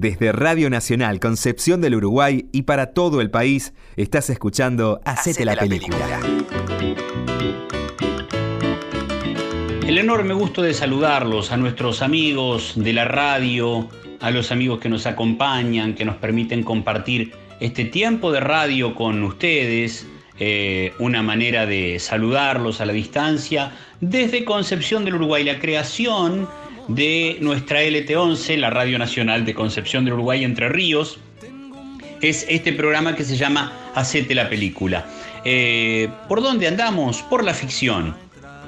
Desde Radio Nacional Concepción del Uruguay y para todo el país, estás escuchando Hacete, la, película. El enorme gusto de saludarlos a nuestros amigos de la radio, a los amigos que nos acompañan, que nos permiten compartir este tiempo de radio con ustedes, eh, una manera de saludarlos a la distancia desde Concepción del Uruguay, la creación de nuestra LT11, la Radio Nacional de Concepción del Uruguay Entre Ríos, es este programa que se llama Hacete la película. Eh, ¿Por dónde andamos? Por la ficción,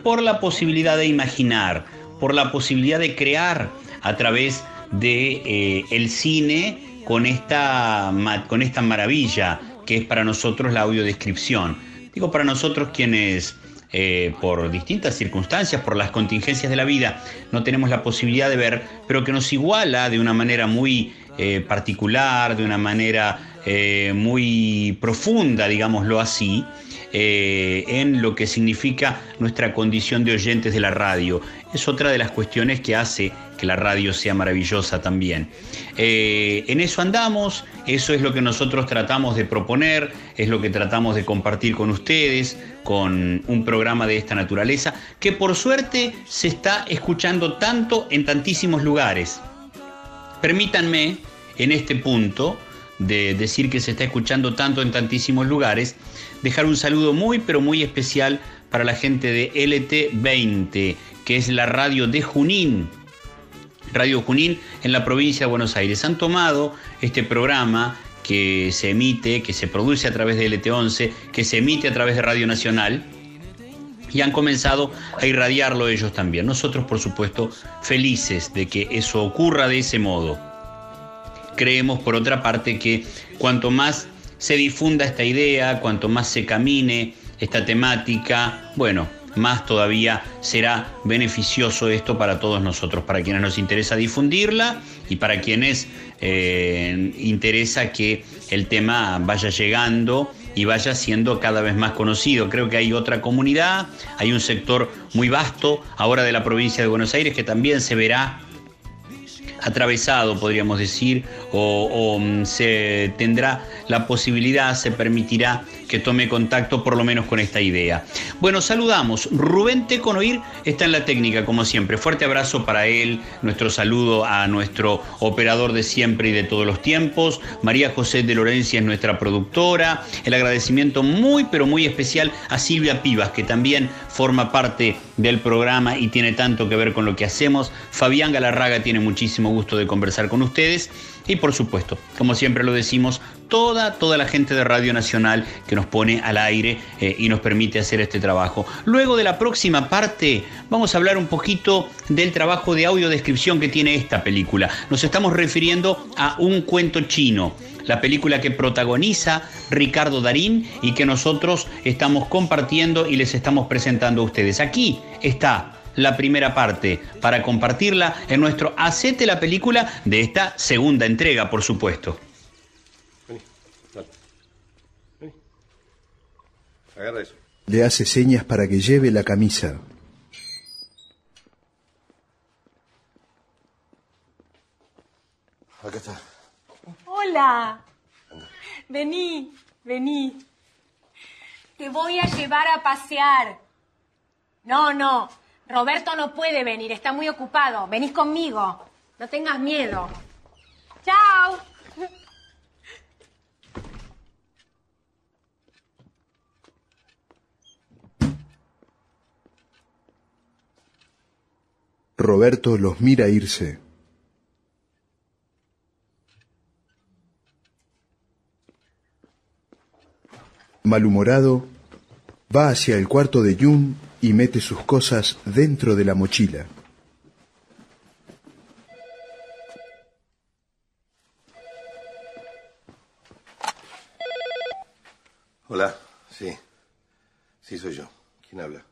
por la posibilidad de imaginar, por la posibilidad de crear a través de eh, el cine con esta, con esta maravilla que es para nosotros la audiodescripción. Digo para nosotros quienes eh, por distintas circunstancias, por las contingencias de la vida, no tenemos la posibilidad de ver, pero que nos iguala de una manera muy eh, particular, de una manera eh, muy profunda, digámoslo así, en lo que significa nuestra condición de oyentes de la radio. Es otra de las cuestiones que hace que la radio sea maravillosa también. en eso andamos, eso es lo que nosotros tratamos de proponer, es lo que tratamos de compartir con ustedes, con un programa de esta naturaleza, que por suerte se está escuchando tanto en tantísimos lugares. Permítanme, en este punto, de decir que se está escuchando tanto en tantísimos lugares, dejar un saludo muy pero muy especial para la gente de LT20, que es la radio de Junín. Radio Junín en la provincia de Buenos Aires. Han tomado este programa que se emite, que se produce a través de LT11, que se emite a través de Radio Nacional y han comenzado a irradiarlo ellos también. Nosotros, por supuesto, felices de que eso ocurra de ese modo. Creemos, por otra parte, que cuanto más se difunda esta idea, cuanto más se camine esta temática, bueno, más todavía será beneficioso esto para todos nosotros, para quienes nos interesa difundirla y para quienes eh, interesa que el tema vaya llegando y vaya siendo cada vez más conocido. Creo que hay otra comunidad, hay un sector muy vasto ahora de la provincia de Buenos Aires que también se verá atravesado, podríamos decir, o, mm, se tendrá la posibilidad, se permitirá que tome contacto por lo menos con esta idea. Bueno, saludamos. Rubén Teconoir está en la técnica, como siempre. Fuerte abrazo para él, nuestro saludo a nuestro operador de siempre y de todos los tiempos. María José de Lorencia es nuestra productora. El agradecimiento muy, pero muy especial a Silvia Pivas, que también forma parte del programa y tiene tanto que ver con lo que hacemos. Fabián Galarraga tiene muchísimo gusto de conversar con ustedes. Y por supuesto, como siempre lo decimos, toda, toda la gente de Radio Nacional que nos pone al aire eh, y nos permite hacer este trabajo. Luego de la próxima parte vamos a hablar un poquito del trabajo de audiodescripción que tiene esta película. Nos estamos refiriendo a un cuento chino la película que protagoniza Ricardo Darín y que nosotros estamos compartiendo y les estamos presentando a ustedes. Aquí está la primera parte para compartirla en nuestro Hacete la película de esta segunda entrega, por supuesto. Agarra eso. Le hace señas para que lleve la camisa. Acá está. Hola. Vení, vení. Te voy a llevar a pasear. No, no. Roberto no puede venir, está muy ocupado. Venís conmigo. No tengas miedo. Chao. Roberto los mira irse. Malhumorado, va hacia el cuarto de Jun y mete sus cosas dentro de la mochila. Hola, sí. Sí, soy yo. ¿Quién habla?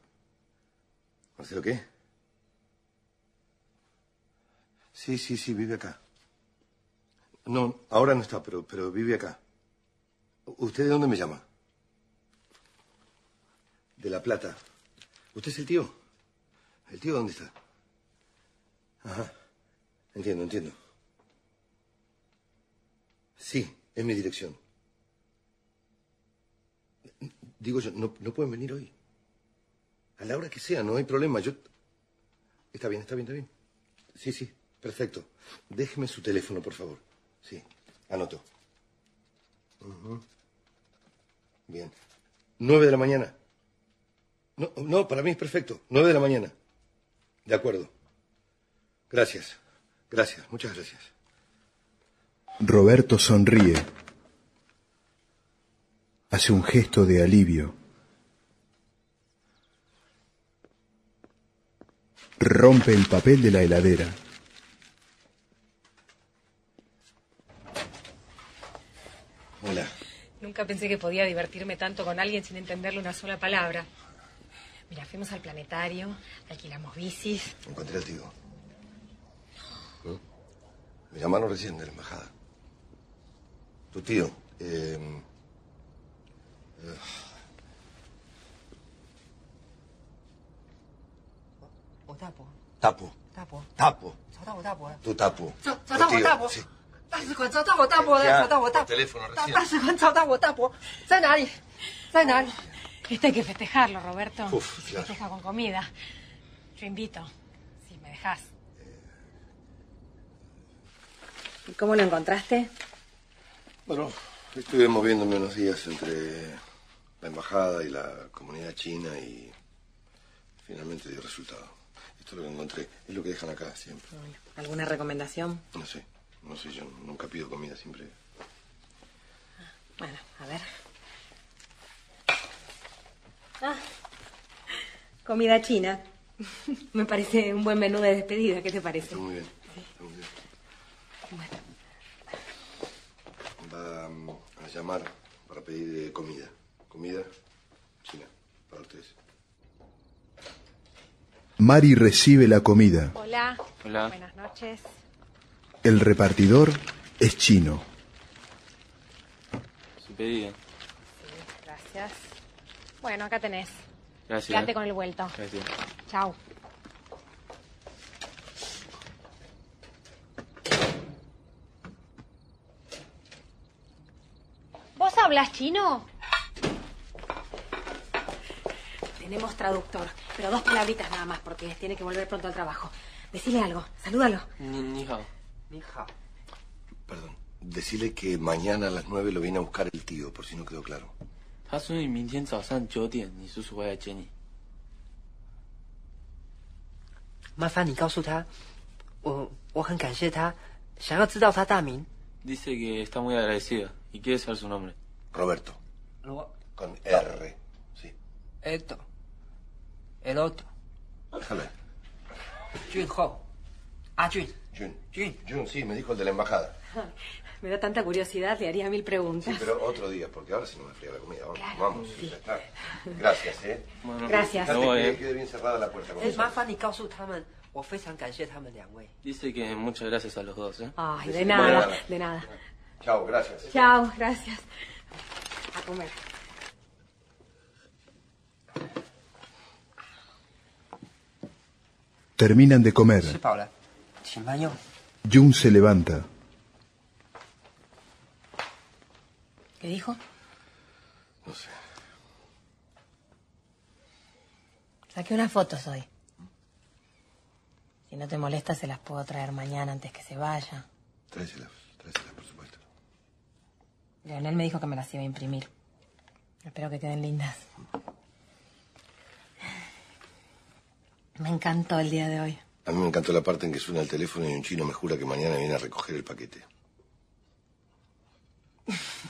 ¿Marcelo qué? Sí, sí, sí, vive acá. No, ahora no está, pero, pero vive acá. ¿Usted de dónde me llama? De La Plata. ¿Usted es el tío? ¿El tío dónde está? Ajá. Entiendo, entiendo. Sí, es mi dirección. Digo yo, no, no pueden venir hoy. A la hora que sea, no hay problema. Yo. Está bien, está bien, está bien. Sí, sí, perfecto. Déjeme su teléfono, por favor. Sí, anoto. Ujú. Bien. Nueve de la mañana. No, no, para mí es perfecto. Nueve de la mañana. De acuerdo. Gracias. Gracias, muchas gracias. Roberto sonríe. Hace un gesto de alivio. Rompe el papel de la heladera. Hola. Nunca pensé que podía divertirme tanto con alguien sin entenderle una sola palabra. Mira, fuimos al planetario, alquilamos bicis. Encontré al tío. ¿Mm? Me llamaron recién de la embajada. Tu tío. eh, eh, Tapo. Tapo. 找到我大伯了， Tu tapo. 找 Tu 找到我 tío, 大伯 sí.，大使馆找到我大伯了， Ya, 找到我大 por teléfono 大 recién. 大使馆找到我大伯，在哪里？在哪里？ Esto hay que festejarlo, Roberto. Uf, Se claro. festeja con comida. Yo invito, si me dejas. ¿Y cómo lo encontraste? Bueno, estuve moviéndome unos días entre la embajada y la comunidad china y finalmente dio resultado. Esto es lo que encontré. Es lo que dejan acá siempre. ¿Alguna recomendación? No sé. No sé, yo nunca pido comida, siempre. Bueno, a ver. Ah, comida china. Me parece un buen menú de despedida. ¿Qué te parece? Está muy bien. Está muy bien. Va mm, a llamar para pedir eh, comida. Comida china para ustedes. Mari recibe la comida. Hola. Hola. Buenas noches. El repartidor es chino. Su pedido. Gracias. Bueno, acá tenés. Gracias. Quédate con el vuelto. Gracias. Chao. ¿Vos hablas chino? Tenemos traductor, pero dos palabritas nada más porque tiene que volver pronto al trabajo. Decile algo, salúdalo. Ni, ni Perdón. Decirle que mañana a las nueve lo viene a buscar el tío, por si no quedó claro. 他说你明天早上九点，你叔叔会来接你。麻烦你告诉他，我我很感谢他，想要知道他大名。Dice que está muy agradecida y quiere saber su nombre. Roberto. 罗 Con R. Sí. Edo El otro. 俊浩，阿俊，Jun. Jun. Jun, sí, me dijo el de la embajada. Me da tanta curiosidad, le haría mil preguntas. Sí, pero otro día, porque ahora sí no me fría la comida. Vamos, claro, vamos sí. ya está. Gracias, ¿eh? Bueno, Gracias. No, que eh. quede bien cerrada la puerta. Es más, Fanny, Dice que muchas gracias a los dos, ¿eh? Ay, de nada, de nada. Chao, gracias. Chao, gracias. A comer. Terminan de comer. Sí, Paula. Jun se levanta. ¿Qué dijo? No sé. Saqué unas fotos hoy. Si no te molesta, se las puedo traer mañana antes que se vaya. Tráeselas, tráeselas, por supuesto. Leonel me dijo que me las iba a imprimir. Espero que queden lindas. Me encantó el día de hoy. A mí me encantó la parte en que suena el teléfono y un chino me jura que mañana viene a recoger el paquete.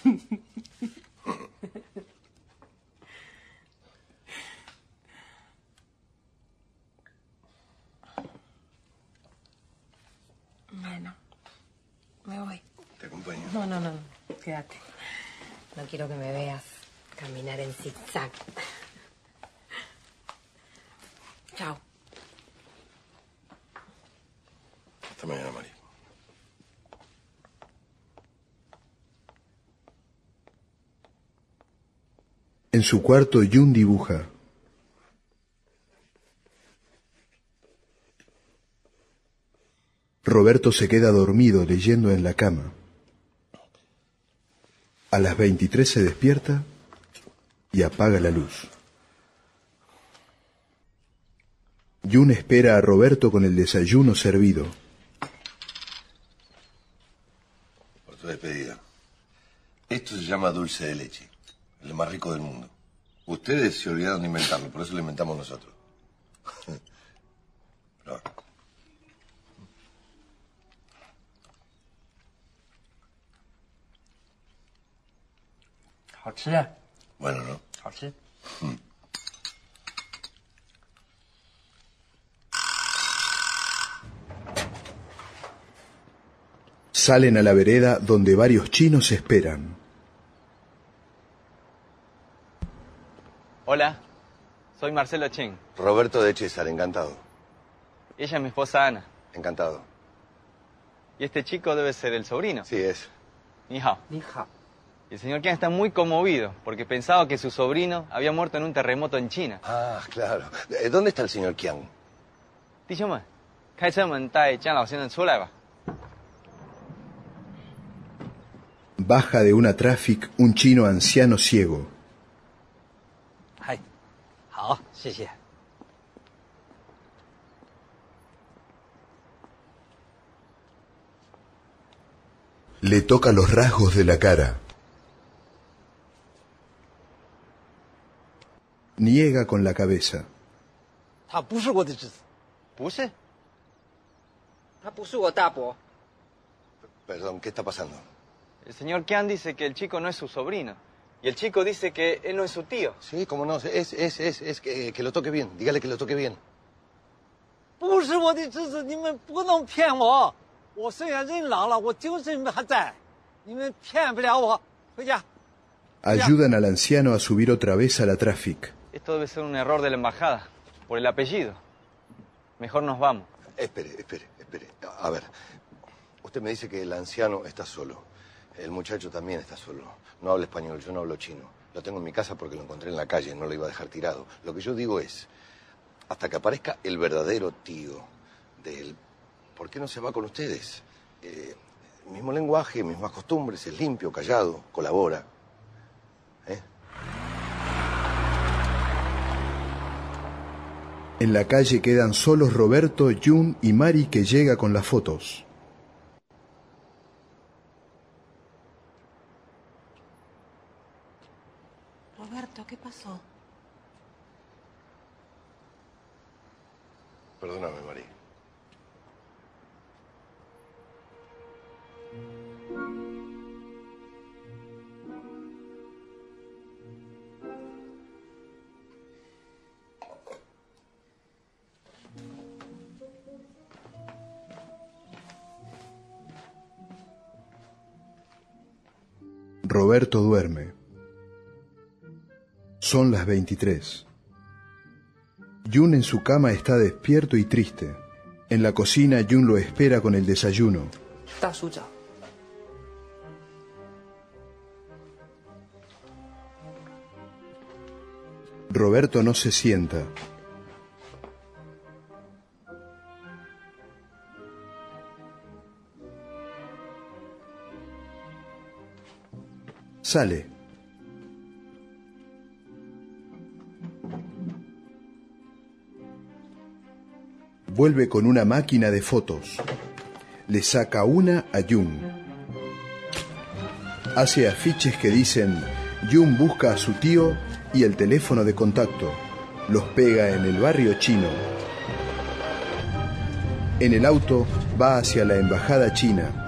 Bueno, me voy. Te acompaño. No, no, no, quédate. No quiero que me veas caminar en zigzag. Chao. Hasta mañana, Mari. En su cuarto, Jun dibuja. Roberto se queda dormido leyendo en la cama. A las 23 se despierta y apaga la luz. Jun espera a Roberto con el desayuno servido. Por tu despedida. Esto se llama dulce de leche. El más rico del mundo. Ustedes se olvidaron de inventarlo, por eso lo inventamos nosotros. 好吃啊， bueno, ¿no? 好吃。 Salen a la vereda donde varios chinos esperan. Hola, soy Marcelo Cheng. Roberto de César, encantado. Ella es mi esposa Ana. Encantado. Y este chico debe ser el sobrino. Sí, es. Ni hao. 你好， Y el señor Qian está muy conmovido porque pensaba que su sobrino había muerto en un terremoto en China. Ah, claro. Eh, ¿Dónde está el señor Qian? Baja de una traffic un chino anciano ciego. Ah, Le toca los rasgos de la cara. Niega con la cabeza. 他不是我的侄子，不是，他不是我大伯。 Perdón, ¿qué está pasando? el señor Qian dice que el chico no es su sobrino. Y el chico dice que él no es su tío. Sí, cómo no. Es, es, es, es que, que lo toque bien. Dígale que lo toque bien. 不是我的侄子，你们不能骗我。我虽然人老了，我精神还在，你们骗不了我。回家。 Ayudan al anciano a subir otra vez a la traffic. Esto debe ser un error de la embajada, por el apellido. Mejor nos vamos. Espere, espere, espere. A ver, usted me dice que el anciano está solo. El muchacho también está solo. No habla español, yo no hablo chino. Lo tengo en mi casa porque lo encontré en la calle, no lo iba a dejar tirado. Lo que yo digo es, hasta que aparezca el verdadero tío de él, ¿por qué no se va con ustedes? Eh, mismo lenguaje, mismas costumbres, es limpio, callado, colabora. En la calle quedan solos Roberto, Jun y Mari que llega con las fotos. Roberto, ¿qué pasó? Perdóname, María. Roberto duerme. Son las 23. Jun en su cama está despierto y triste. En la cocina Jun lo espera con el desayuno. Roberto no se sienta. Sale. Vuelve con una máquina de fotos. Le saca una a Jung. Hace afiches que dicen Jung busca a su tío y el teléfono de contacto. Los pega en el barrio chino. En el auto va hacia la embajada china.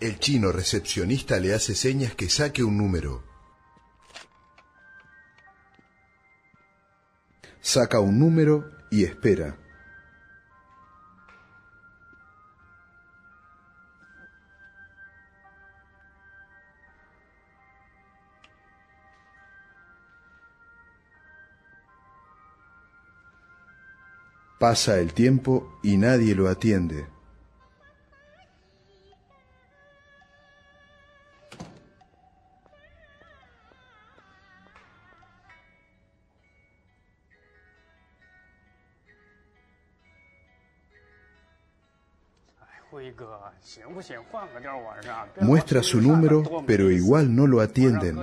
El chino recepcionista le hace señas que saque un número. Saca un número y espera. Pasa el tiempo y nadie lo atiende. Muestra su número, pero igual no lo atienden.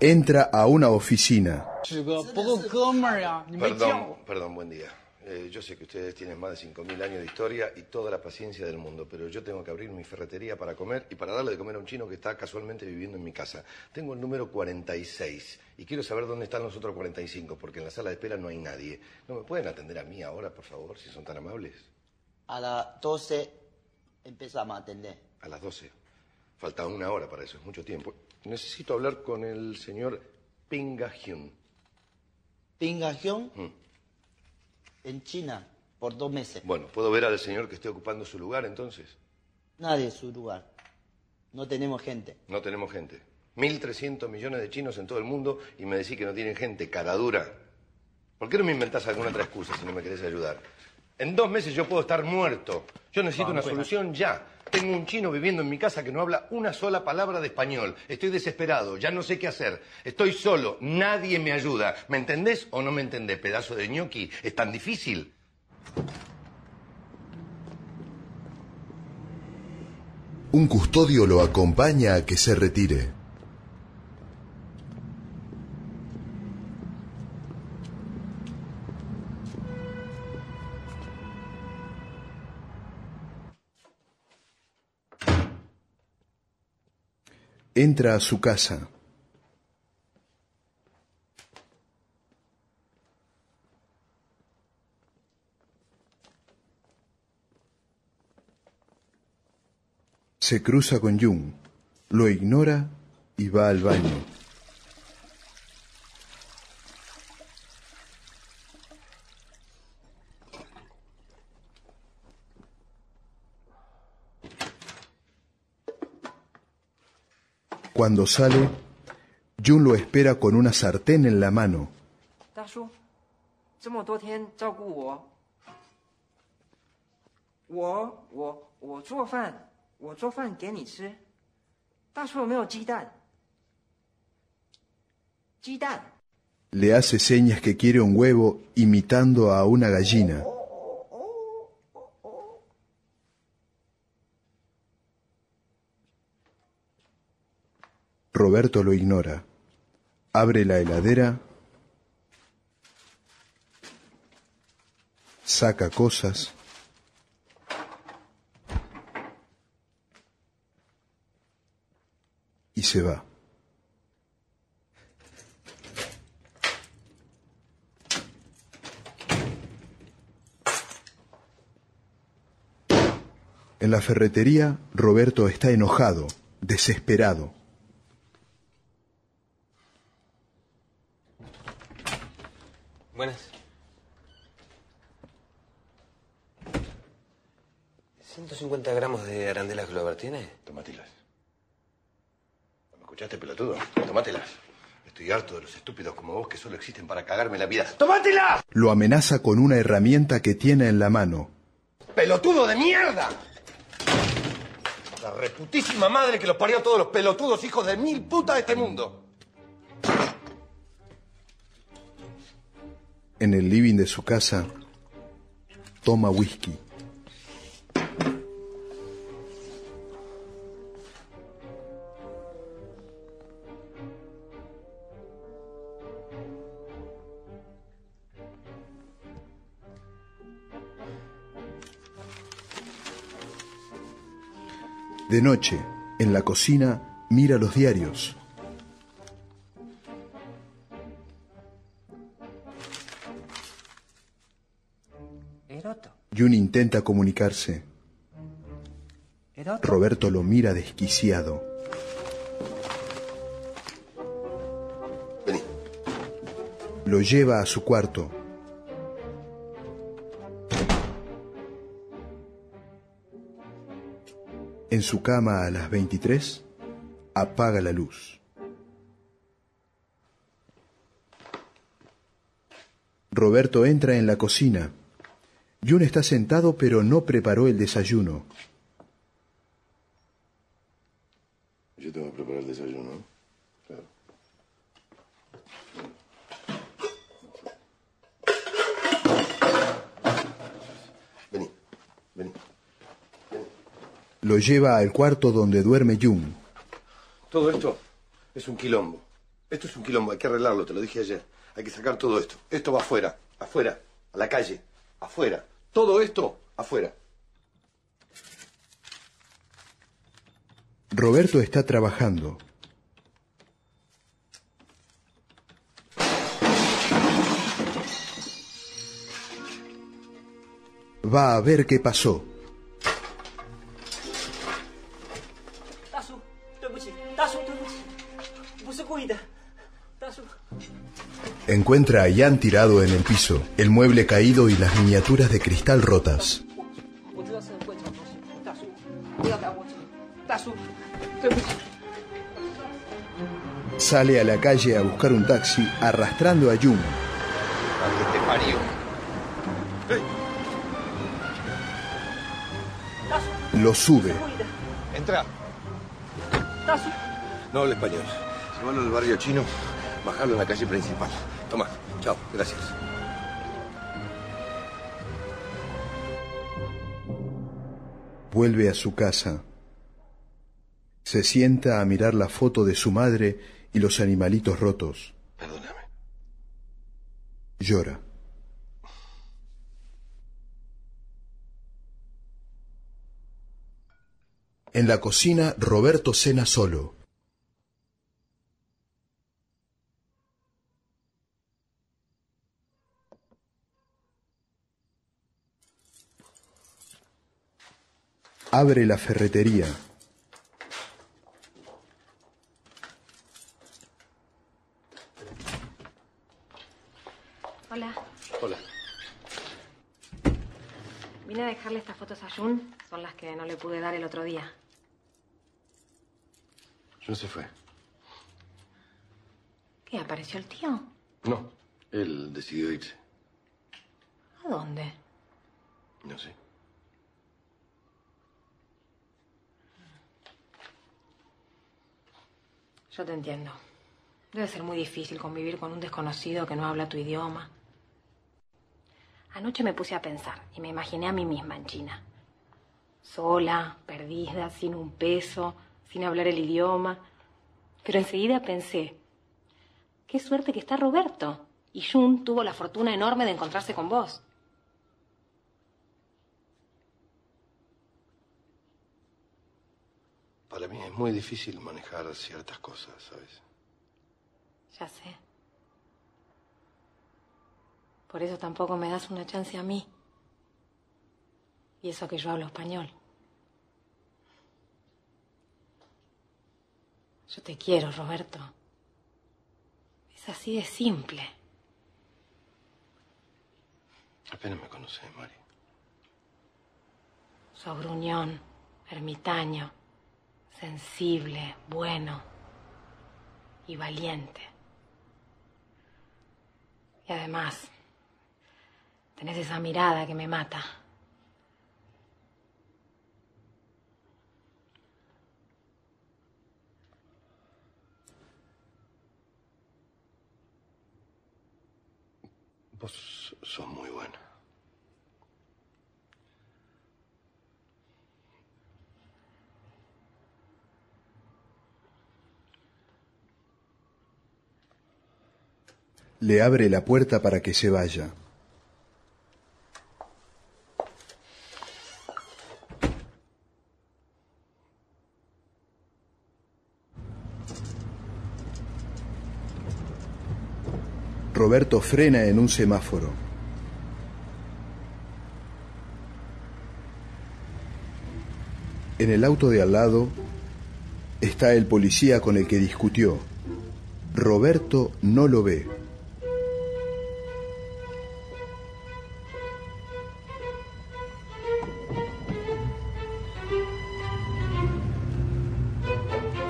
Entra a una oficina. Perdón, perdón, buen día. Eh, yo sé que ustedes tienen más de 5.000 años de historia y toda la paciencia del mundo, pero yo tengo que abrir mi ferretería para comer y para darle de comer a un chino que está casualmente viviendo en mi casa. Tengo el número 46 y quiero saber dónde están los otros 45, porque en la sala de espera no hay nadie. ¿No me pueden atender a mí ahora, por favor, si son tan amables? A las 12 empezamos a atender. A las 12. Falta una hora para eso, es mucho tiempo. Necesito hablar con el señor Pinga Hyun. Pinga Hyun en China por dos meses. Bueno, ¿puedo ver al señor que esté ocupando su lugar entonces? Nadie es su lugar. No tenemos gente. No tenemos gente. 1.300 millones de chinos en todo el mundo y me decís que no tienen gente, cara dura. ¿Por qué no me inventás alguna otra excusa si no me querés ayudar? En dos meses yo puedo estar muerto. Yo necesito una solución ya. Tengo un chino viviendo en mi casa que no habla una sola palabra de español. Estoy desesperado, ya no sé qué hacer. Estoy solo, nadie me ayuda. ¿Me entendés o no me entendés, pedazo de ñoqui? ¿Es tan difícil? Un custodio lo acompaña a que se retire. Entra a su casa. Se cruza con Jung, lo ignora y va al baño. Cuando sale, Jun lo espera con una sartén en la mano. Le hace señas que quiere un huevo imitando a una gallina. Roberto lo ignora. Abre la heladera. Saca cosas. Y se va. En la ferretería, Roberto está enojado, desesperado. Buenas. ¿150 gramos de arandelas Glover tiene? Tomátelas. ¿Me escuchaste, pelotudo? Tomátelas. Estoy harto de los estúpidos como vos que solo existen para cagarme la vida. ¡Tomátelas! Lo amenaza con una herramienta que tiene en la mano. ¡Pelotudo de mierda! La reputísima madre que los parió a todos los pelotudos hijos de mil putas de este mundo. En el living de su casa, toma whisky. De noche, en la cocina, mira los diarios. Eroto. Jun intenta comunicarse. Eroto. Roberto lo mira desquiciado. Vení. Lo lleva a su cuarto. En su cama a las 23, apaga la luz. Roberto entra en la cocina. Jun está sentado pero no preparó el desayuno. Yo tengo que preparar el desayuno. Claro. Vení, vení. Lo lleva al cuarto donde duerme Jun. Todo esto es un quilombo. Esto es un quilombo, hay que arreglarlo, te lo dije ayer. Hay que sacar todo esto. Esto va afuera, afuera, a la calle, afuera. Todo esto afuera. Roberto está trabajando. Va a ver qué pasó. encuentra a Jan tirado en el piso, el mueble caído y las miniaturas de cristal rotas. Sale a la calle a buscar un taxi arrastrando a Yun. te parió? Lo sube. Entra. No habla español. Se van al barrio chino, bajarlo en la calle principal. Chao, gracias. Vuelve a su casa. Se sienta a mirar la foto de su madre y los animalitos rotos. Perdóname. Llora. En la cocina, Roberto cena solo. Abre la ferretería. Hola. Hola. Vine a dejarle estas fotos a Jun. Son las que no le pude dar el otro día. Yo se fue. ¿Qué? ¿Apareció el tío? No, él decidió irse. ¿A dónde? No sé. Yo te entiendo. Debe ser muy difícil convivir con un desconocido que no habla tu idioma. Anoche me puse a pensar y me imaginé a mí misma en China. Sola, perdida, sin un peso, sin hablar el idioma. Pero enseguida pensé, qué suerte que está Roberto. Y Jun tuvo la fortuna enorme de encontrarse con vos. Para mí es muy difícil manejar ciertas cosas, ¿sabes? Ya sé. Por eso tampoco me das una chance a mí. Y eso que yo hablo español. Yo te quiero, Roberto. Es así de simple. Apenas me conoces, Mari. Sos gruñón, ermitaño, sensible, bueno y valiente. Y además, tenés esa mirada que me mata. Vos sos muy buena. Le abre la puerta para que se vaya. Roberto frena en un semáforo. En el auto de al lado está el policía con el que discutió. Roberto no lo ve.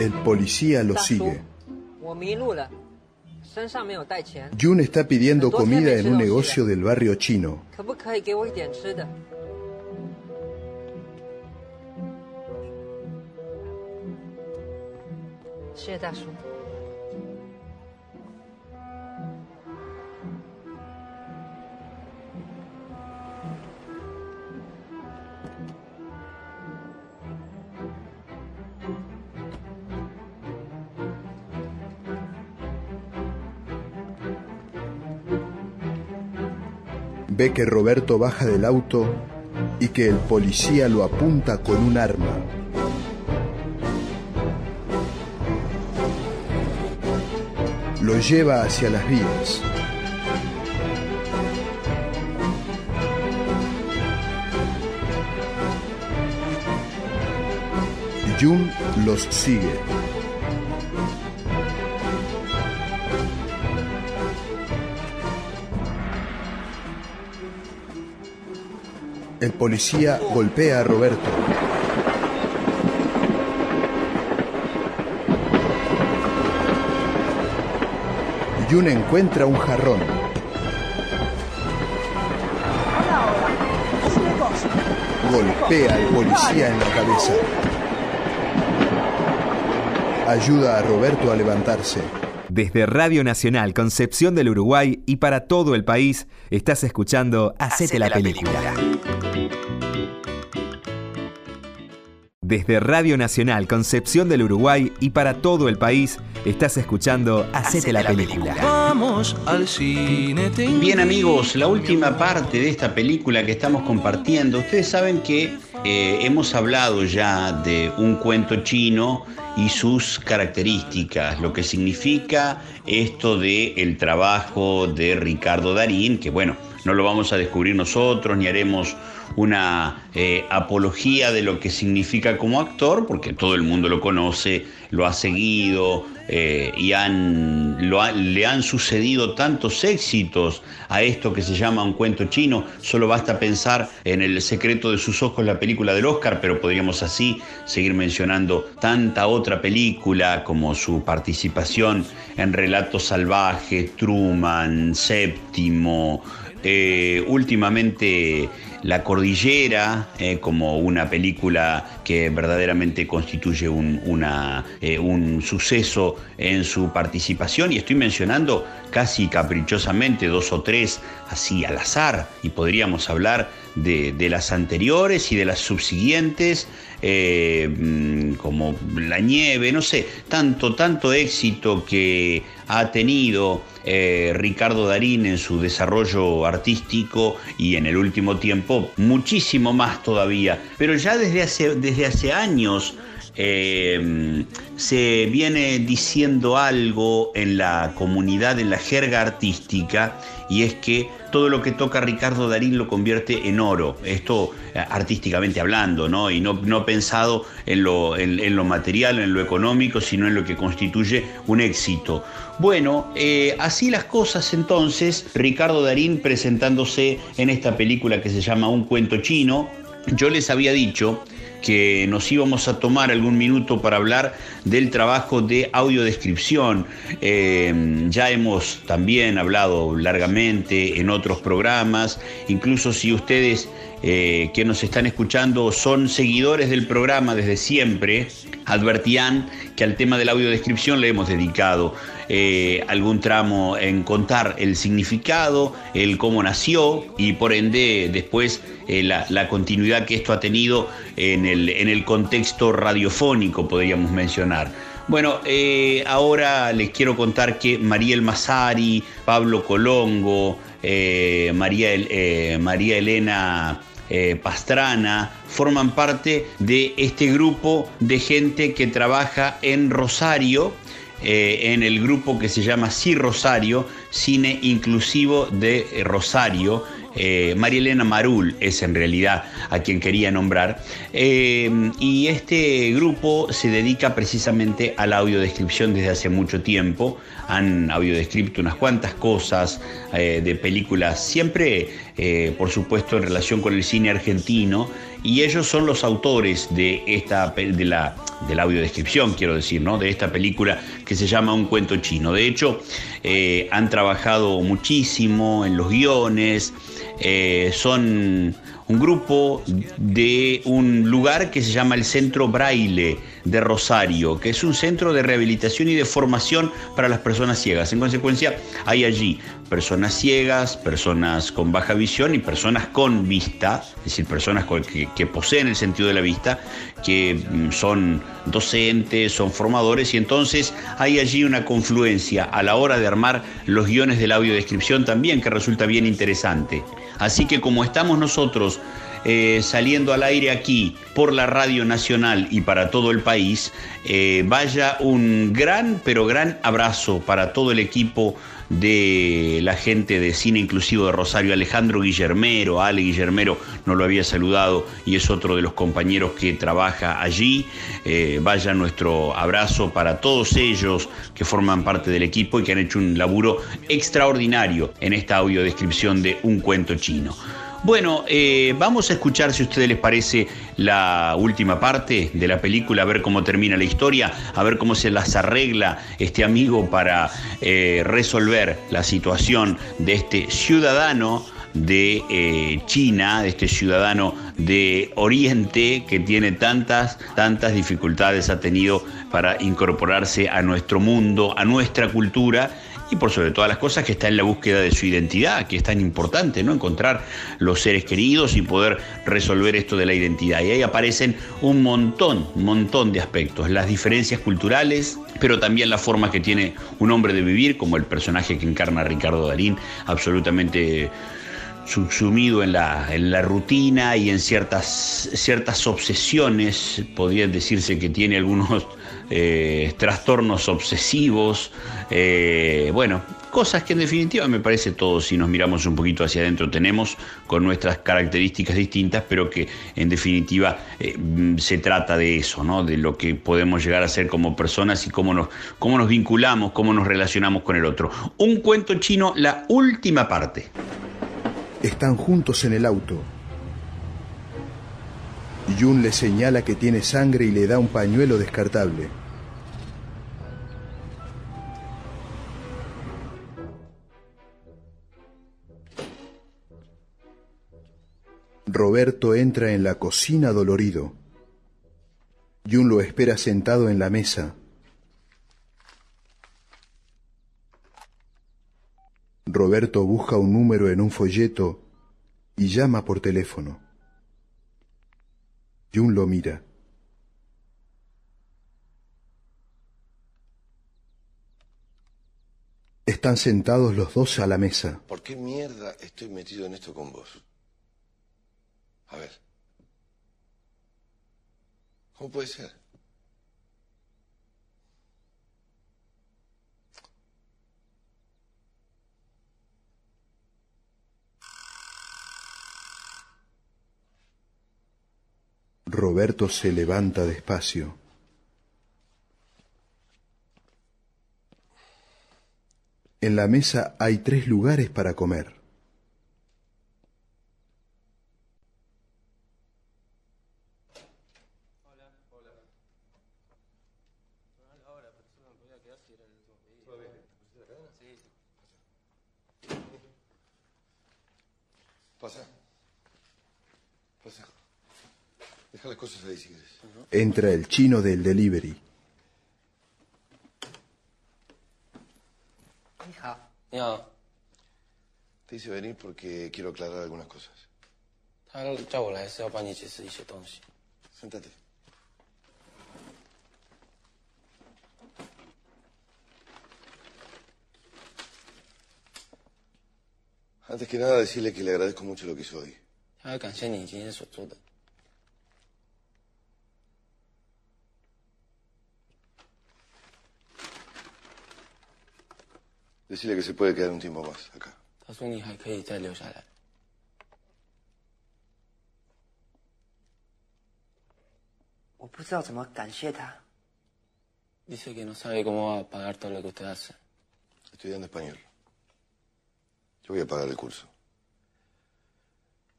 El policía lo sigue. Jun está pidiendo comida en un negocio del barrio chino. Ve que Roberto baja del auto y que el policía lo apunta con un arma. Lo lleva hacia las vías. Jun los sigue. El policía golpea a Roberto. Jun encuentra un jarrón. Golpea al policía en la cabeza. Ayuda a Roberto a levantarse. Desde Radio Nacional Concepción del Uruguay y para todo el país, estás escuchando Hacete, la, película. Desde Radio Nacional Concepción del Uruguay y para todo el país, estás escuchando Hacete, la, película. Vamos al cine. Bien amigos, la última parte de esta película que estamos compartiendo, ustedes saben que eh, hemos hablado ya de un cuento chino y sus características, lo que significa esto de el trabajo de Ricardo Darín, que bueno, no lo vamos a descubrir nosotros ni haremos una eh, apología de lo que significa como actor, porque todo el mundo lo conoce, lo ha seguido eh, y le han sucedido tantos éxitos a esto que se llama un cuento chino. Solo basta pensar en El secreto de sus ojos, la película del Oscar, pero podríamos así seguir mencionando tanta otra película como su participación en Relatos Salvajes, Truman, Séptimo. Eh, últimamente La Cordillera, eh, como una película que verdaderamente constituye un, eh, un suceso en su participación, y estoy mencionando casi caprichosamente dos o tres así al azar, y podríamos hablar de, de las anteriores y de las subsiguientes, eh, mm, como La Nieve, no sé, tanto, tanto éxito que ha tenido eh, Ricardo Darín en su desarrollo artístico y en el último tiempo muchísimo más todavía. Pero ya desde hace, desde hace años eh, se viene diciendo algo en la comunidad, en la jerga artística, y es que todo lo que toca Ricardo Darín lo convierte en oro. Esto eh, artísticamente hablando, ¿no? Y no, no pensado en lo, en- lo material, en lo económico, sino en lo que constituye un éxito. Bueno, eh, así las cosas entonces, Ricardo Darín presentándose en esta película que se llama Un cuento chino, yo les había dicho que nos íbamos a tomar algún minuto para hablar del trabajo de audiodescripción. Eh, ya hemos también hablado largamente en otros programas, incluso si ustedes eh, que nos están escuchando son seguidores del programa desde siempre, advertían que al tema de la audiodescripción le hemos dedicado eh, algún tramo en contar el significado, el cómo nació y por ende después eh, la, continuidad que esto ha tenido en el, en el contexto radiofónico, podríamos mencionar. Bueno, ahora les quiero contar que Mariel Masari, Pablo Colongo, eh, María, eh, María Elena eh, Pastrana forman parte de este grupo de gente que trabaja en Rosario, en el grupo que se llama Sí Rosario, Cine Inclusivo de Rosario, Eh, María Elena Marul es en realidad a quien quería nombrar. Eh, y este grupo se dedica precisamente a la audiodescripción desde hace mucho tiempo. Han audiodescrito unas cuantas cosas eh, de películas, siempre, por supuesto, en relación con el cine argentino. Y ellos son los autores de esta de la, de la audiodescripción, quiero decir, ¿no? de esta película que se llama Un cuento chino. De hecho, han trabajado muchísimo en los guiones, eh, son un grupo de un lugar que se llama el Centro Braille de Rosario, que es un centro de rehabilitación y de formación para las personas ciegas. En consecuencia, hay allí personas ciegas, personas con baja visión y personas con vista, es decir, personas que, que poseen el sentido de la vista, que mm, son docentes, son formadores, y entonces hay allí una confluencia a la hora de armar los guiones de la audiodescripción también, que resulta bien interesante. Así que como estamos nosotros eh, saliendo al aire aquí por la Radio Nacional y para todo el país, eh, vaya un gran, pero gran abrazo para todo el equipo de la gente de Cine Inclusivo de Rosario, Alejandro Guillermero, Ale Guillermero no lo había saludado y es otro de los compañeros que trabaja allí. Eh, vaya nuestro abrazo para todos ellos que forman parte del equipo y que han hecho un laburo extraordinario en esta audiodescripción de Un cuento chino. Bueno, eh, vamos a escuchar, si a ustedes les parece, la última parte de la película, a ver cómo termina la historia, a ver cómo se las arregla este amigo para eh, resolver la situación de este ciudadano de eh, China, de este ciudadano de Oriente que tiene tantas, tantas dificultades ha tenido para incorporarse a nuestro mundo, a nuestra cultura y por sobre todas las cosas que está en la búsqueda de su identidad, que es tan importante, ¿no? Encontrar los seres queridos y poder resolver esto de la identidad. Y ahí aparecen un montón, un montón de aspectos, las diferencias culturales, pero también la forma que tiene un hombre de vivir, como el personaje que encarna Ricardo Darín, absolutamente subsumido en la, en la rutina y en ciertas, ciertas obsesiones, podría decirse que tiene algunos eh, trastornos obsesivos, eh, bueno, cosas que en definitiva me parece todos, si nos miramos un poquito hacia adentro, tenemos con nuestras características distintas, pero que en definitiva eh, mm, se trata de eso, ¿no? de lo que podemos llegar a ser como personas y cómo nos, cómo nos vinculamos, cómo nos relacionamos con el otro. Un cuento chino, la última parte. Están juntos en el auto. Yun le señala que tiene sangre y le da un pañuelo descartable. Roberto entra en la cocina dolorido. Yun lo espera sentado en la mesa. Roberto busca un número en un folleto y llama por teléfono. Jun lo mira. Están sentados los dos a la mesa. ¿Por qué mierda estoy metido en esto con vos? A ver. ¿Cómo puede ser? Roberto se levanta despacio. En la mesa hay tres lugares para comer. Las cosas ahí si quieres. Entra el chino del delivery. Te hice venir porque quiero aclarar algunas cosas. Sentate. Antes que nada, decirle que le agradezco mucho lo que hizo hoy. Decirle que se puede quedar un tiempo más acá. Dice que no sabe cómo va a pagar todo lo que usted hace. Estudiando español. Yo voy a pagar el curso.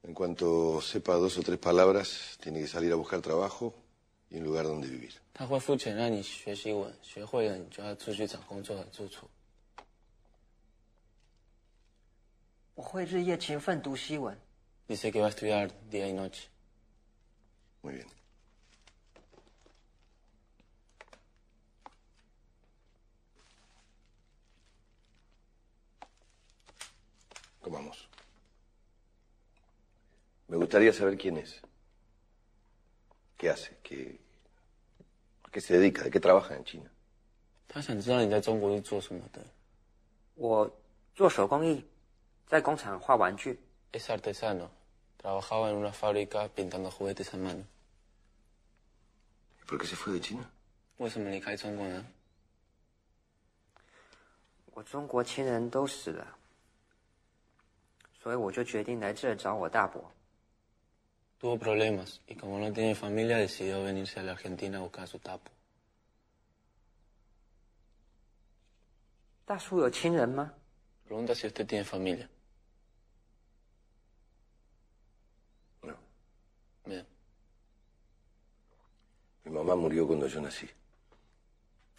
En cuanto sepa dos o tres palabras, tiene que salir a buscar trabajo y un lugar donde vivir. 他会付钱让你学习文，学会了你就要出去找工作和住处。我会日夜勤奋读西文。 Dice que va a estudiar día y noche. Muy bien. Comamos. Me gustaría saber quién es. ¿Qué hace? ¿Qué, ¿A qué se dedica? ¿De qué trabaja en China? 他想知道你在中国是做什么的。我做手工艺， 在工厂画玩具。Es artesano. Trabajaba en una fábrica pintando juguetes a mano. ¿Por qué se fue de China? 为什么离开中国呢？我中国亲人都死了，所以我就决定来这儿找我大伯。Tuvo problemas y como no tiene familia decidió venirse a la Argentina a buscar a su tapo. 大叔有亲人吗？Pregunta si usted tiene familia. Mi mamá murió cuando yo nací.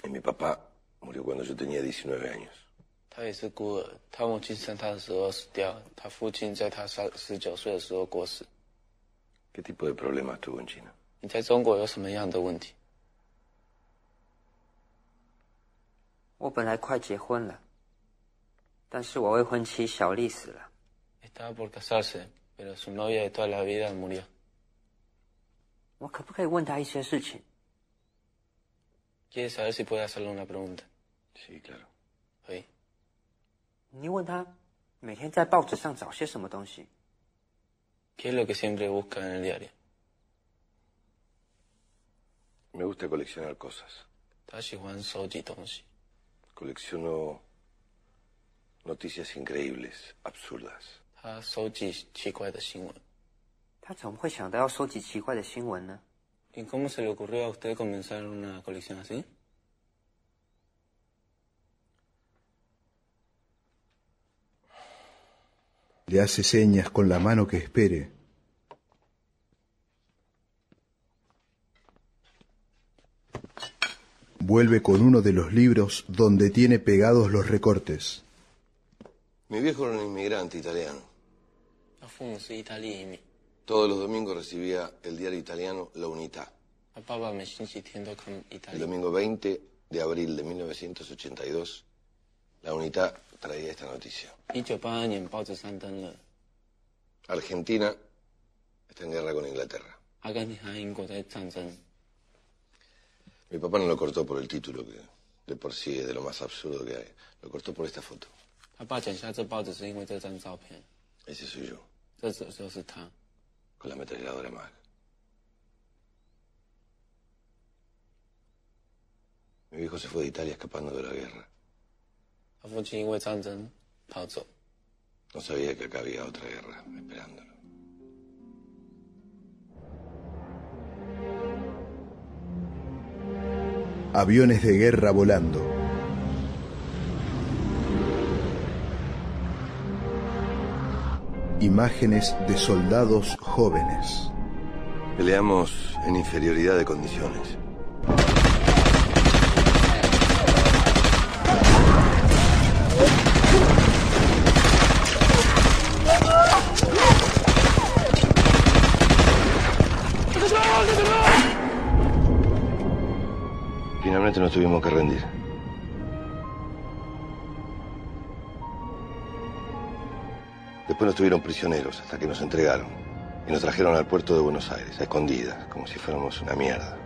Y mi papá murió cuando yo tenía 19 años. ¿Qué tipo de problemas tuvo en China? Estaba por casarse, pero su novia de toda la vida murió. 我可不可以问他一些事情？ ¿Quiere saber si puede hacerle una pregunta? Sí, claro. 可以。你问他每天在报纸上找些什么东西？ ¿Qué es lo que siempre busca en el diario? Me gusta coleccionar cosas. 他喜欢收集东西， Colecciono noticias increíbles, absurdas. 他收集奇怪的新闻。 他怎么会想到要收集奇怪的新闻呢？ ¿Y cómo se le ocurrió a usted comenzar una colección así? Le hace señas con la mano que espere. Vuelve con uno de los libros donde tiene pegados los recortes. Mi viejo era un inmigrante italiano. 他父母是意大利移民， Todos los domingos recibía el diario italiano La Unità. El domingo 20 de abril de 1982, La Unità traía esta noticia. Argentina está en guerra con Inglaterra. Mi papá no lo cortó por el título, que de por sí es de lo más absurdo que hay. Lo cortó por esta foto. Ese soy yo con la ametralladora Mac. Mi viejo se fue de Italia escapando de la guerra. No sabía que acá había otra guerra esperándolo. Aviones de guerra volando. Imágenes de soldados jóvenes. Peleamos en inferioridad de condiciones. Finalmente nos tuvimos que rendir. Después nos tuvieron prisioneros hasta que nos entregaron y nos trajeron al puerto de Buenos Aires, a escondidas, como si fuéramos una mierda.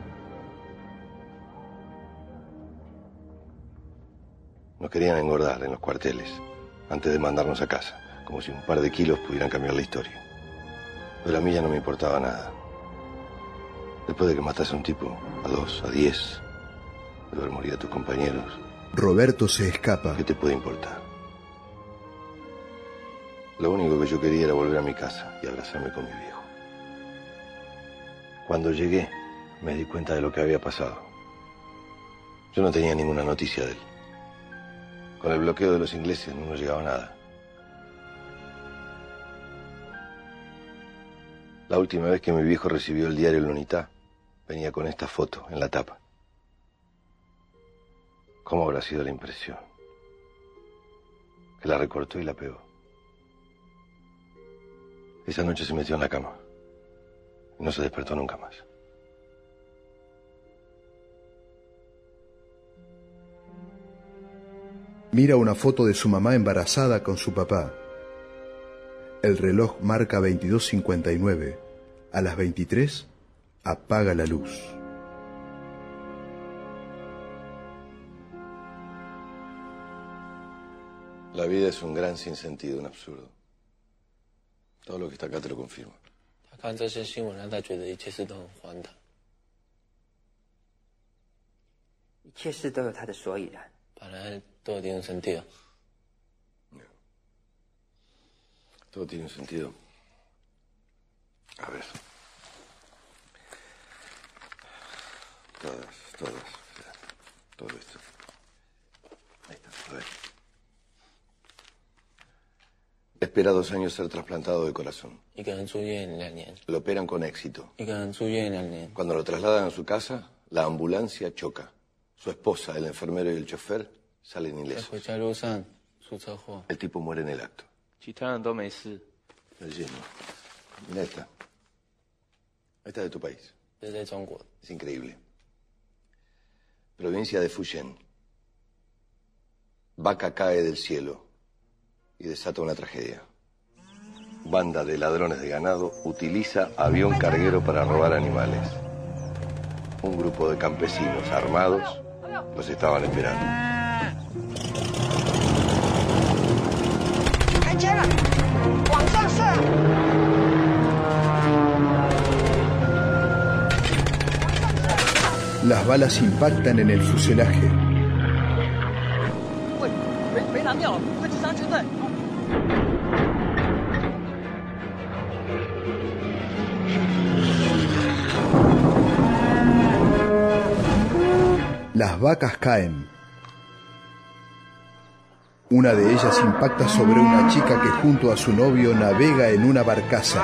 Nos querían engordar en los cuarteles antes de mandarnos a casa, como si un par de kilos pudieran cambiar la historia. Pero a mí ya no me importaba nada. Después de que matase a un tipo, a dos, a diez, de ver morir a tus compañeros, Roberto se escapa. ¿qué te puede importar? Lo único que yo quería era volver a mi casa y abrazarme con mi viejo. Cuando llegué, me di cuenta de lo que había pasado. Yo no tenía ninguna noticia de él. Con el bloqueo de los ingleses no nos llegaba nada. La última vez que mi viejo recibió el diario Lunita, venía con esta foto en la tapa. ¿Cómo habrá sido la impresión? Que la recortó y la pegó. Esa noche se metió en la cama y no se despertó nunca más. Mira una foto de su mamá embarazada con su papá. El reloj marca 22.59. A las 23 apaga la luz. La vida es un gran sinsentido, un absurdo. Todo lo que está acá te lo confirma. 他看这些新闻，让他觉得一切事都很荒唐。一切事都有它的所以然。 Para él todo tiene un sentido. Todo tiene un sentido. A ver. espera dos años ser trasplantado de corazón. Lo operan con éxito. Cuando lo trasladan a su casa, la ambulancia choca. Su esposa, el enfermero y el chofer salen ilesos. El tipo muere en el acto. El lleno. Mira esta. Esta es de tu país. Es increíble. Provincia de Fujian. Vaca cae del cielo y desata una tragedia. Banda de ladrones de ganado utiliza avión carguero para robar animales. Un grupo de campesinos armados los estaban esperando. Las balas impactan en el fuselaje. las vacas caen. Una de ellas impacta sobre una chica que junto a su novio navega en una barcaza.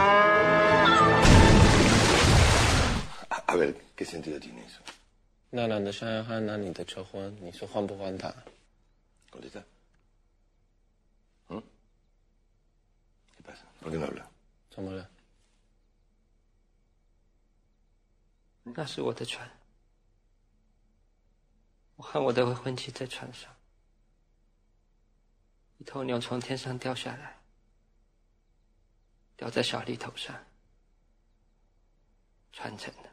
A, ver, ¿qué sentido tiene eso? Contesta. ¿Mm? ¿Qué pasa? ¿Por qué no habla? ¿Cómo habla? 我和我的未婚妻在船上，一头牛从天上掉下来，掉在小丽头上，传承的。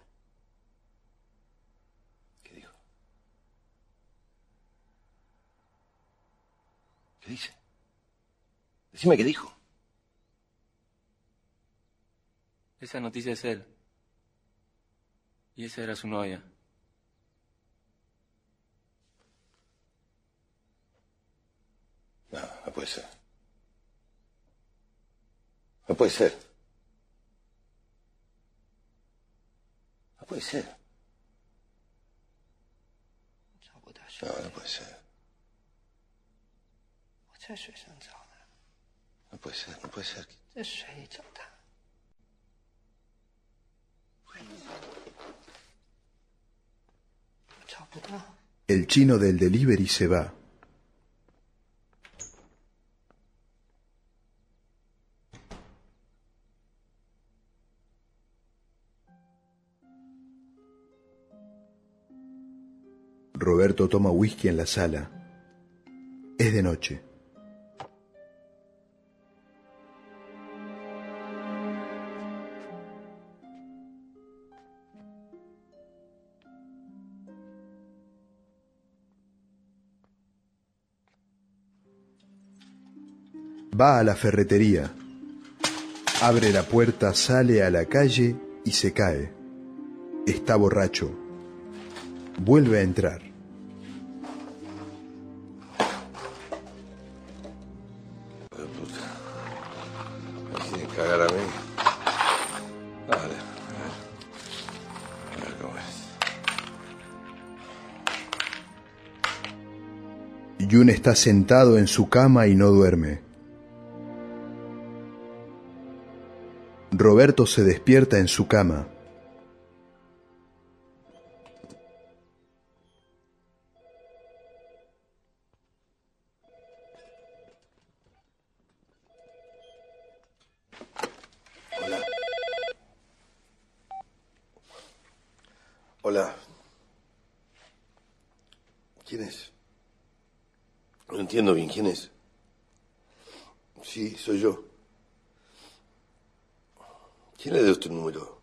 ¿Qué dice? Decime qué dijo. Esa noticia es él. Y esa era su novia. puede ser. No puede ser. No puede ser. No, no puede ser. No puede ser, no puede ser. El chino del delivery se va. Roberto toma whisky en la sala. Es de noche. Va a la ferretería. Abre la puerta, sale a la calle y se cae. Está borracho. Vuelve a entrar. Yun está sentado en su cama y no duerme. Roberto se despierta en su cama. Quién es. Sí, soy yo. ¿Quién le dio este número?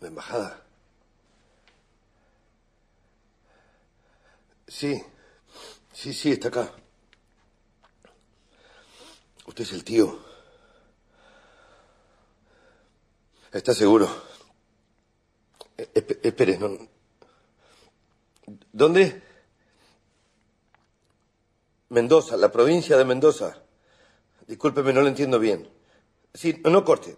¿La embajada? Sí, sí, sí, está acá. Usted es el tío. ¿Está seguro? E- esp- espere, no. ¿Dónde? Mendoza, la provincia de Mendoza. Discúlpeme, no lo entiendo bien. Sí, no, no corte.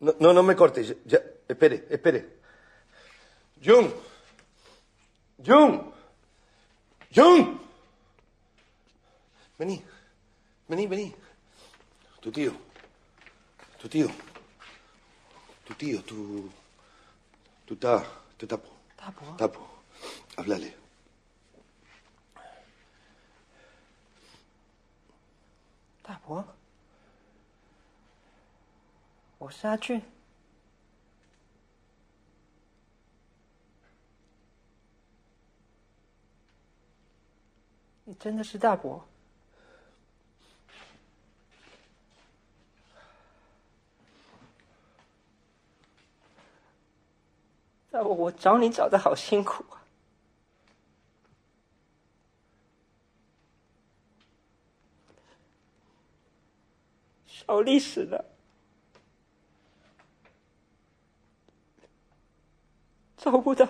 No, no, no me corte. Ya, ya- espere, espere. Jung. Jung. Jung. Vení. Vení, vení. Tu tío. Tu tío. Tu tío, tu... Tu ta... Tu tapo. Tapo? Tapo. Háblale. 大伯，我是阿俊。你真的是大伯？大伯，我找你找的好辛苦小历史的，找不到。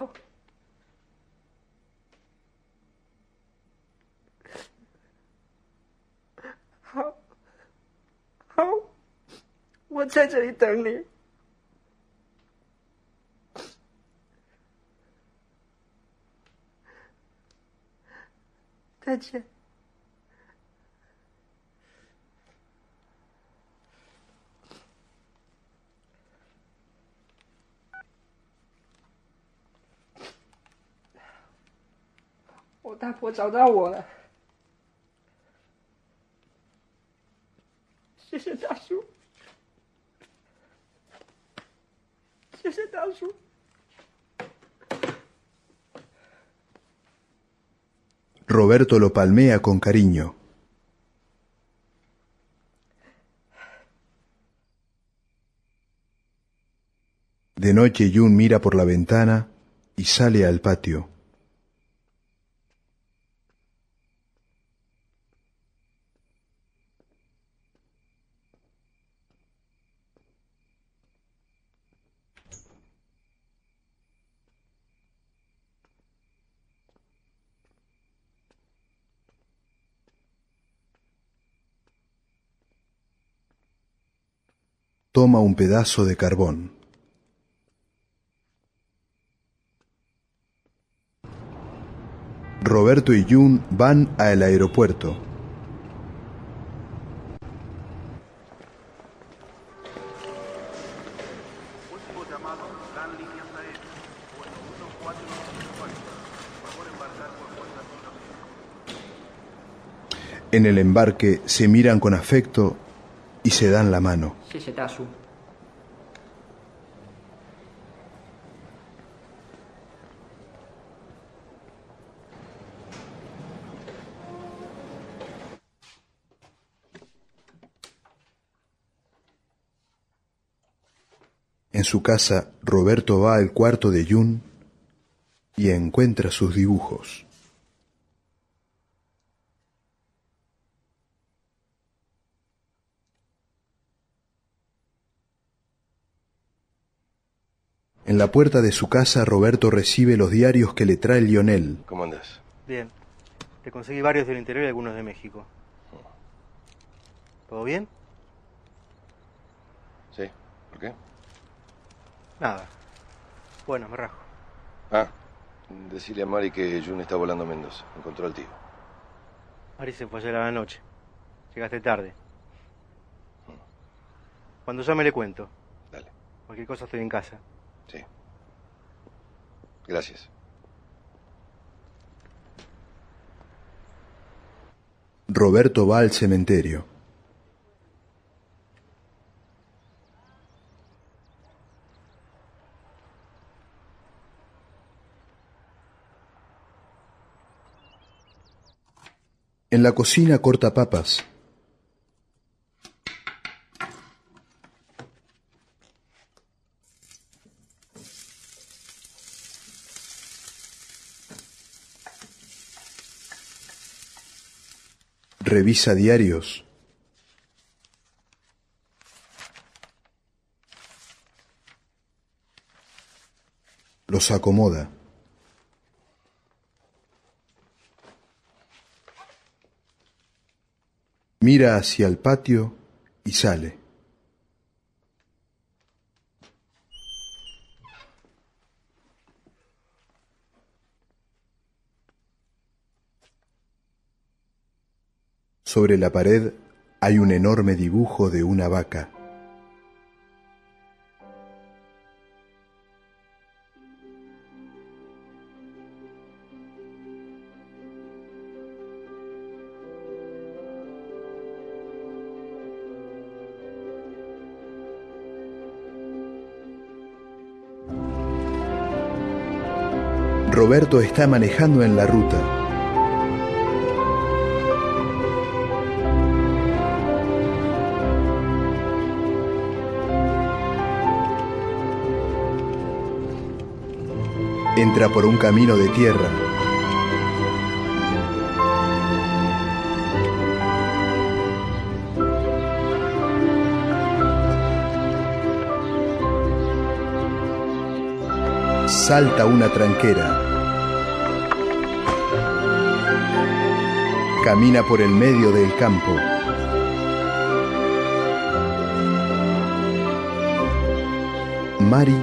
好，好，我在这里等你。再见。我大伯找到我了，谢谢大叔，谢谢大叔。 Roberto lo palmea con cariño. De noche Yun mira por la ventana y sale al patio. Toma un pedazo de carbón. Roberto y Jun van al aeropuerto. En el embarque se miran con afecto y se dan la mano. 谢谢大叔。 En su casa, Roberto va al cuarto de Jun y encuentra sus dibujos. En la puerta de su casa, Roberto recibe los diarios que le trae Lionel. ¿Cómo andas? Bien. Te conseguí varios del interior y algunos de México. ¿Todo bien? Sí. ¿Por qué? Nada. Bueno, me rajo. Ah, Decirle a Mari que Jun está volando a Mendoza. Encontró al tío. Mari se fue ayer a la noche. Llegaste tarde. Cuando llame le cuento. Dale. Cualquier cosa estoy en casa. Sí. Gracias. Roberto va al cementerio. En la cocina corta papas. Revisa diarios. Los acomoda. Mira hacia el patio y sale. Sobre la pared hay un enorme dibujo de una vaca. Roberto está manejando en la ruta. Entra por un camino de tierra. Salta una tranquera. Camina por el medio del campo. Mari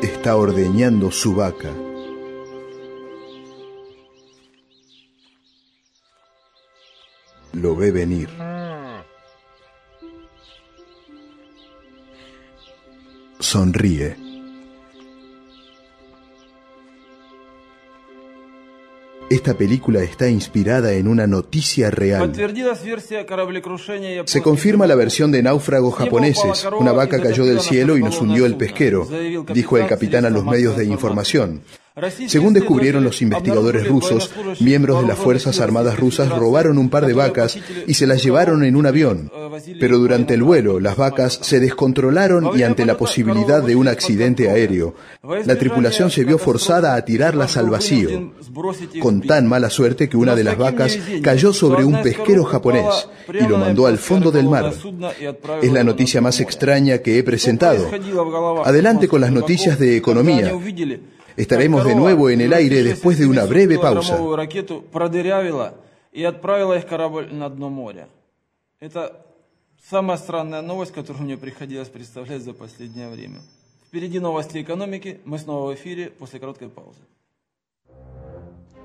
está ordeñando su vaca. Esta película está inspirada en una noticia real. Se confirma la versión de náufragos japoneses. Una vaca cayó del cielo y nos hundió el pesquero, dijo el capitán a los medios de información. Según descubrieron los investigadores rusos, miembros de las Fuerzas Armadas rusas robaron un par de vacas y se las llevaron en un avión. Pero durante el vuelo, las vacas se descontrolaron y ante la posibilidad de un accidente aéreo, la tripulación se vio forzada a tirarlas al vacío, con tan mala suerte que una de las vacas cayó sobre un pesquero japonés y lo mandó al fondo del mar. Es la noticia más extraña que he presentado. Adelante con las noticias de economía. Estaremos de nuevo en el aire después de una breve pausa. Самая странная новость, которую мне приходилось представлять за последнее время. Впереди новости экономики. Мы снова в эфире после короткой паузы.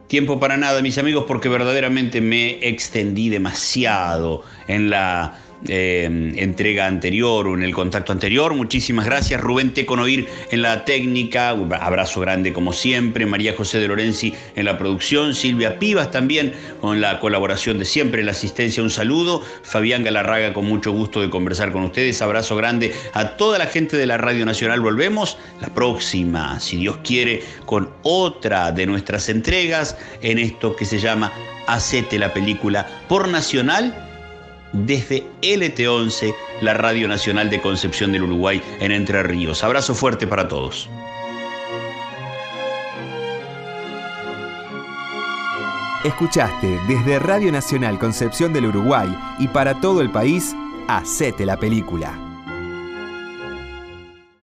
Tiempo para nada, mis amigos, porque verdaderamente me extendí demasiado en la eh, entrega anterior o en el contacto anterior. Muchísimas gracias. Rubén Teconoir en la técnica. Abrazo grande como siempre. María José de Lorenzi en la producción. Silvia Pivas también con la colaboración de siempre la asistencia. Un saludo. Fabián Galarraga con mucho gusto de conversar con ustedes. Abrazo grande a toda la gente de la Radio Nacional. Volvemos la próxima, si Dios quiere, con otra de nuestras entregas en esto que se llama Hacete la película por Nacional desde LT11, la Radio Nacional de Concepción del Uruguay en Entre Ríos. Abrazo fuerte para todos. Escuchaste desde Radio Nacional Concepción del Uruguay y para todo el país, Hacete la película.